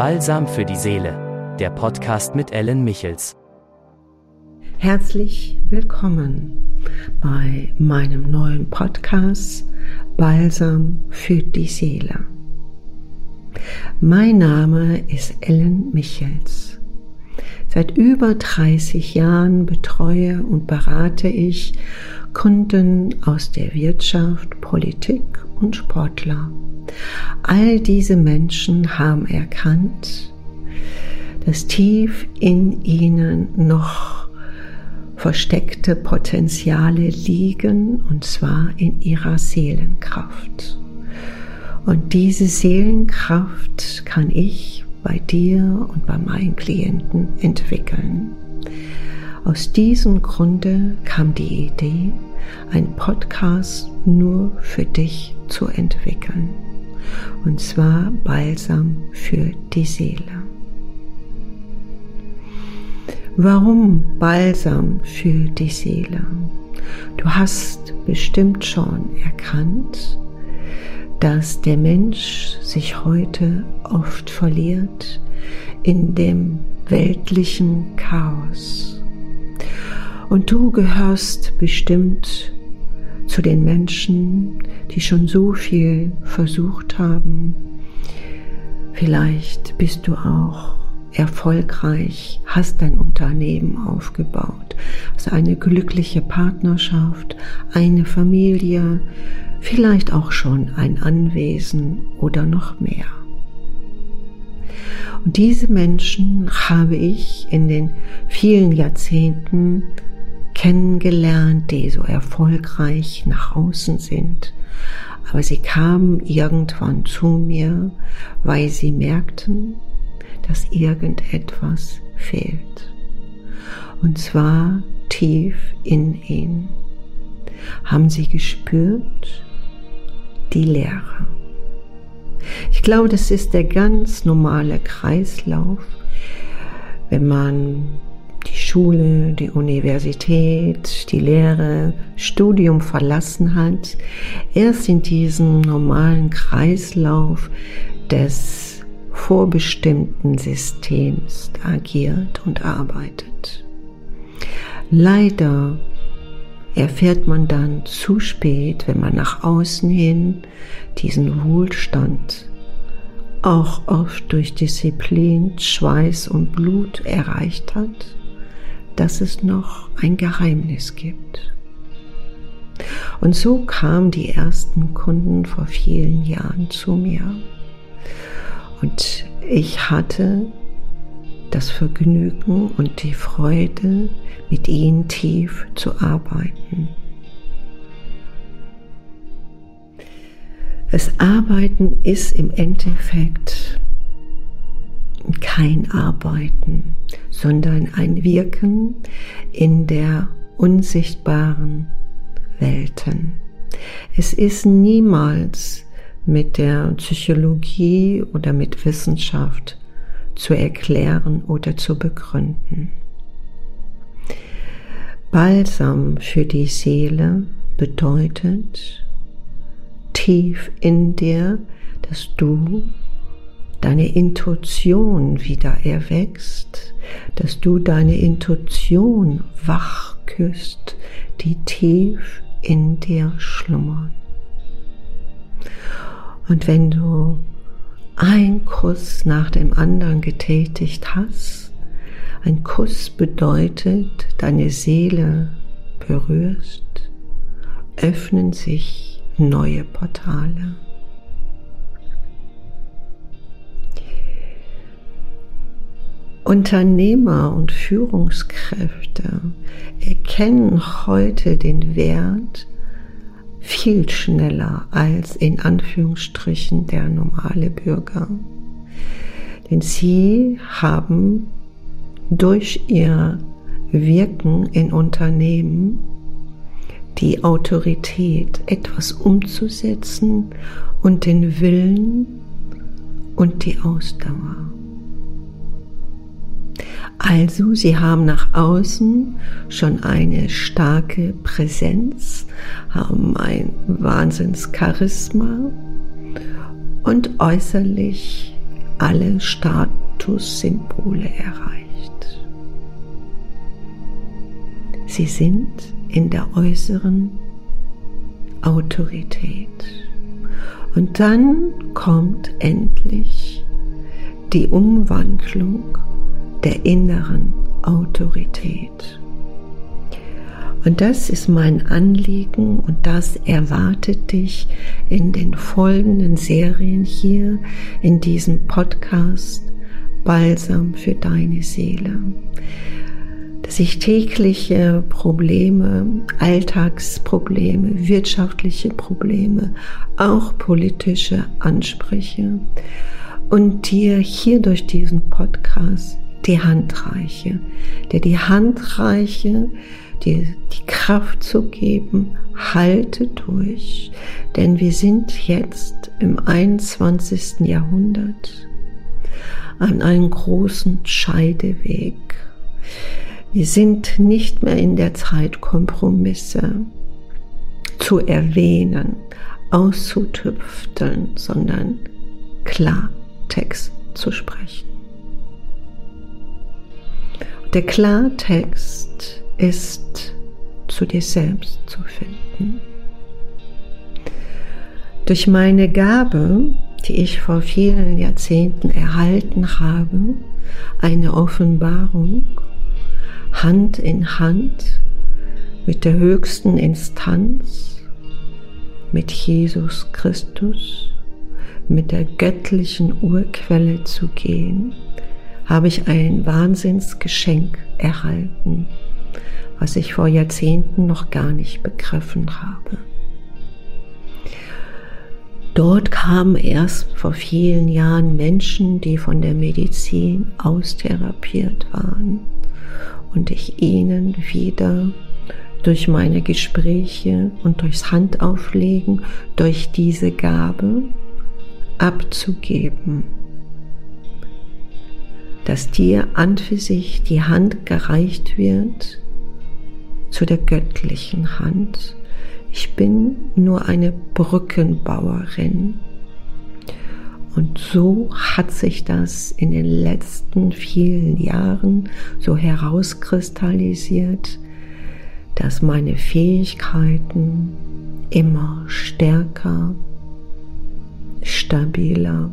Balsam für die Seele, der Podcast mit Ellen Michels. Herzlich willkommen bei meinem neuen Podcast Balsam für die Seele. Mein Name ist Ellen Michels. Seit über 30 Jahren betreue und berate ich Kunden aus der Wirtschaft, Politik und Sportler. All diese Menschen haben erkannt, dass tief in ihnen noch versteckte Potenziale liegen, und zwar in ihrer Seelenkraft. Und diese Seelenkraft kann ich bei dir und bei meinen Klienten entwickeln. Aus diesem Grunde kam die Idee, ein Podcast nur für dich zu entwickeln. Und zwar Balsam für die Seele. Warum Balsam für die Seele? Du hast bestimmt schon erkannt, dass der Mensch sich heute oft verliert in dem weltlichen Chaos. Und du gehörst bestimmt zu den Menschen, die schon so viel versucht haben. Vielleicht bist du auch erfolgreich, hast dein Unternehmen aufgebaut, hast eine glückliche Partnerschaft, eine Familie, vielleicht auch schon ein Anwesen oder noch mehr. Und diese Menschen habe ich in den vielen Jahrzehnten kennengelernt, die so erfolgreich nach außen sind. Aber sie kamen irgendwann zu mir, weil sie merkten, dass irgendetwas fehlt. Und zwar tief in ihnen. Haben sie gespürt die Leere. Ich glaube, das ist der ganz normale Kreislauf, wenn man Schule, die Universität, die Lehre, Studium verlassen hat, erst in diesem normalen Kreislauf des vorbestimmten Systems agiert und arbeitet. Leider erfährt man dann zu spät, wenn man nach außen hin diesen Wohlstand auch oft durch Disziplin, Schweiß und Blut erreicht hat, dass es noch ein Geheimnis gibt. Und so kamen die ersten Kunden vor vielen Jahren zu mir. Und ich hatte das Vergnügen und die Freude, mit ihnen tief zu arbeiten. Das Arbeiten ist im Endeffekt kein Arbeiten, sondern ein Wirken in der unsichtbaren Welten. Es ist niemals mit der Psychologie oder mit Wissenschaft zu erklären oder zu begründen. Balsam für die Seele bedeutet tief in dir, dass du deine Intuition wieder erwächst, dass du deine Intuition wach küsst, die tief in dir schlummern. Und wenn du ein Kuss nach dem anderen getätigt hast, ein Kuss bedeutet, deine Seele berührst, öffnen sich neue Portale. Unternehmer und Führungskräfte erkennen heute den Wert viel schneller als in Anführungsstrichen der normale Bürger. Denn sie haben durch ihr Wirken in Unternehmen die Autorität, etwas umzusetzen und den Willen und die Ausdauer. Also, sie haben nach außen schon eine starke Präsenz, haben ein Wahnsinnscharisma und äußerlich alle Statussymbole erreicht. Sie sind in der äußeren Autorität. Und dann kommt endlich die Umwandlung der inneren Autorität. Und das ist mein Anliegen und das erwartet dich in den folgenden Serien hier in diesem Podcast Balsam für deine Seele dass ich tägliche Probleme, Alltagsprobleme, wirtschaftliche Probleme, auch politische anspreche und dir hier durch diesen Podcast die Hand reiche, dir die Hand reiche, dir die Kraft zu geben, halte durch, denn wir sind jetzt im 21. Jahrhundert an einem großen Scheideweg. Wir sind nicht mehr in der Zeit, Kompromisse zu erwähnen, auszutüfteln, sondern Klartext zu sprechen. Der Klartext ist zu dir selbst zu finden. Durch meine Gabe, die ich vor vielen Jahrzehnten erhalten habe, eine Offenbarung, Hand in Hand mit der höchsten Instanz, mit Jesus Christus, mit der göttlichen Urquelle zu gehen, habe ich ein Wahnsinnsgeschenk erhalten, was ich vor Jahrzehnten noch gar nicht begriffen habe. Dort kamen erst vor vielen Jahren Menschen, die von der Medizin austherapiert waren und ich ihnen wieder durch meine Gespräche und durchs Handauflegen, durch diese Gabe abzugeben, dass dir an für sich die Hand gereicht wird zu der göttlichen Hand. Ich bin nur eine Brückenbauerin und so hat sich das in den letzten vielen Jahren so herauskristallisiert, dass meine Fähigkeiten immer stärker, stabiler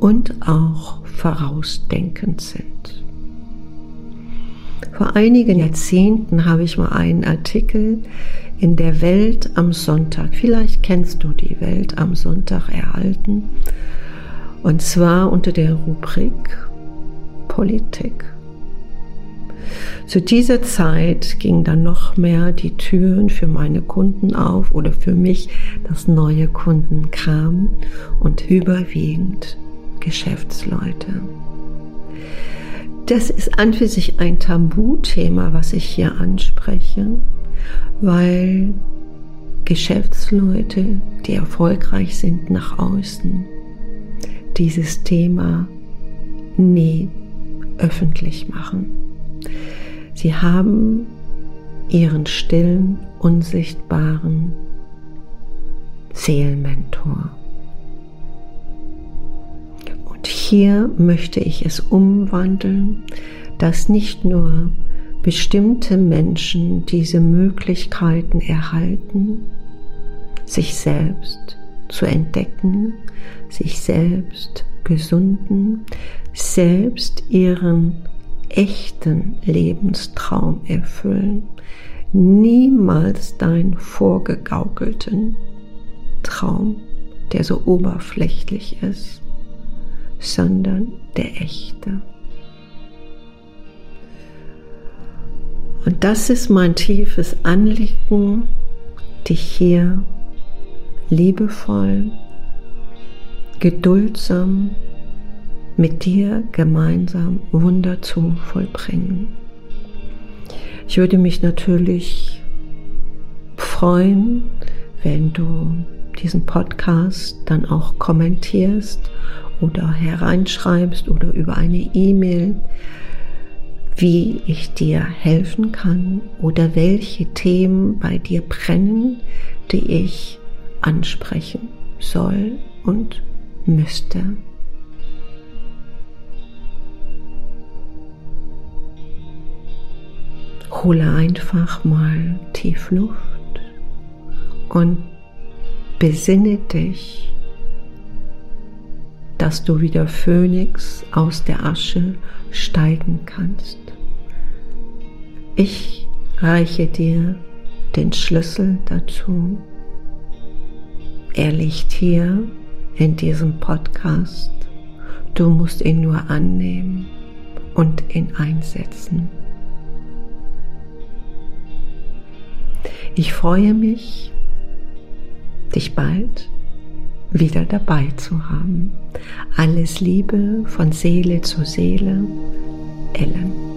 und auch vorausdenkend sind. Vor einigen Jahrzehnten habe ich mal einen Artikel in der Welt am Sonntag, vielleicht kennst du die Welt am Sonntag erhalten, und zwar unter der Rubrik Politik. Zu dieser Zeit gingen dann noch mehr die Türen für meine Kunden auf oder für mich, dass neue Kunden kamen und überwiegend Geschäftsleute. Das ist an für sich ein Tabuthema, was ich hier anspreche, weil Geschäftsleute, die erfolgreich sind nach außen, dieses Thema nie öffentlich machen. Sie haben ihren stillen, unsichtbaren Seelenmentor. Hier möchte ich es umwandeln, dass nicht nur bestimmte Menschen diese Möglichkeiten erhalten, sich selbst zu entdecken, sich selbst gesunden, selbst ihren echten Lebenstraum erfüllen, niemals deinen vorgegaukelten Traum, der so oberflächlich ist, sondern der echte. Und das ist mein tiefes Anliegen, dich hier liebevoll geduldsam mit dir gemeinsam Wunder zu vollbringen. Ich würde mich natürlich freuen, wenn du diesen Podcast dann auch kommentierst oder hereinschreibst oder über eine E-Mail, wie ich dir helfen kann oder welche Themen bei dir brennen, die ich ansprechen soll und müsste. Hole einfach mal tief Luft und besinne dich dass du wieder Phönix aus der Asche steigen kannst. Ich reiche dir den Schlüssel dazu. Er liegt hier in diesem Podcast. Du musst ihn nur annehmen und ihn einsetzen. Ich freue mich, dich bald wieder dabei zu haben. Alles Liebe von Seele zu Seele, Ellen.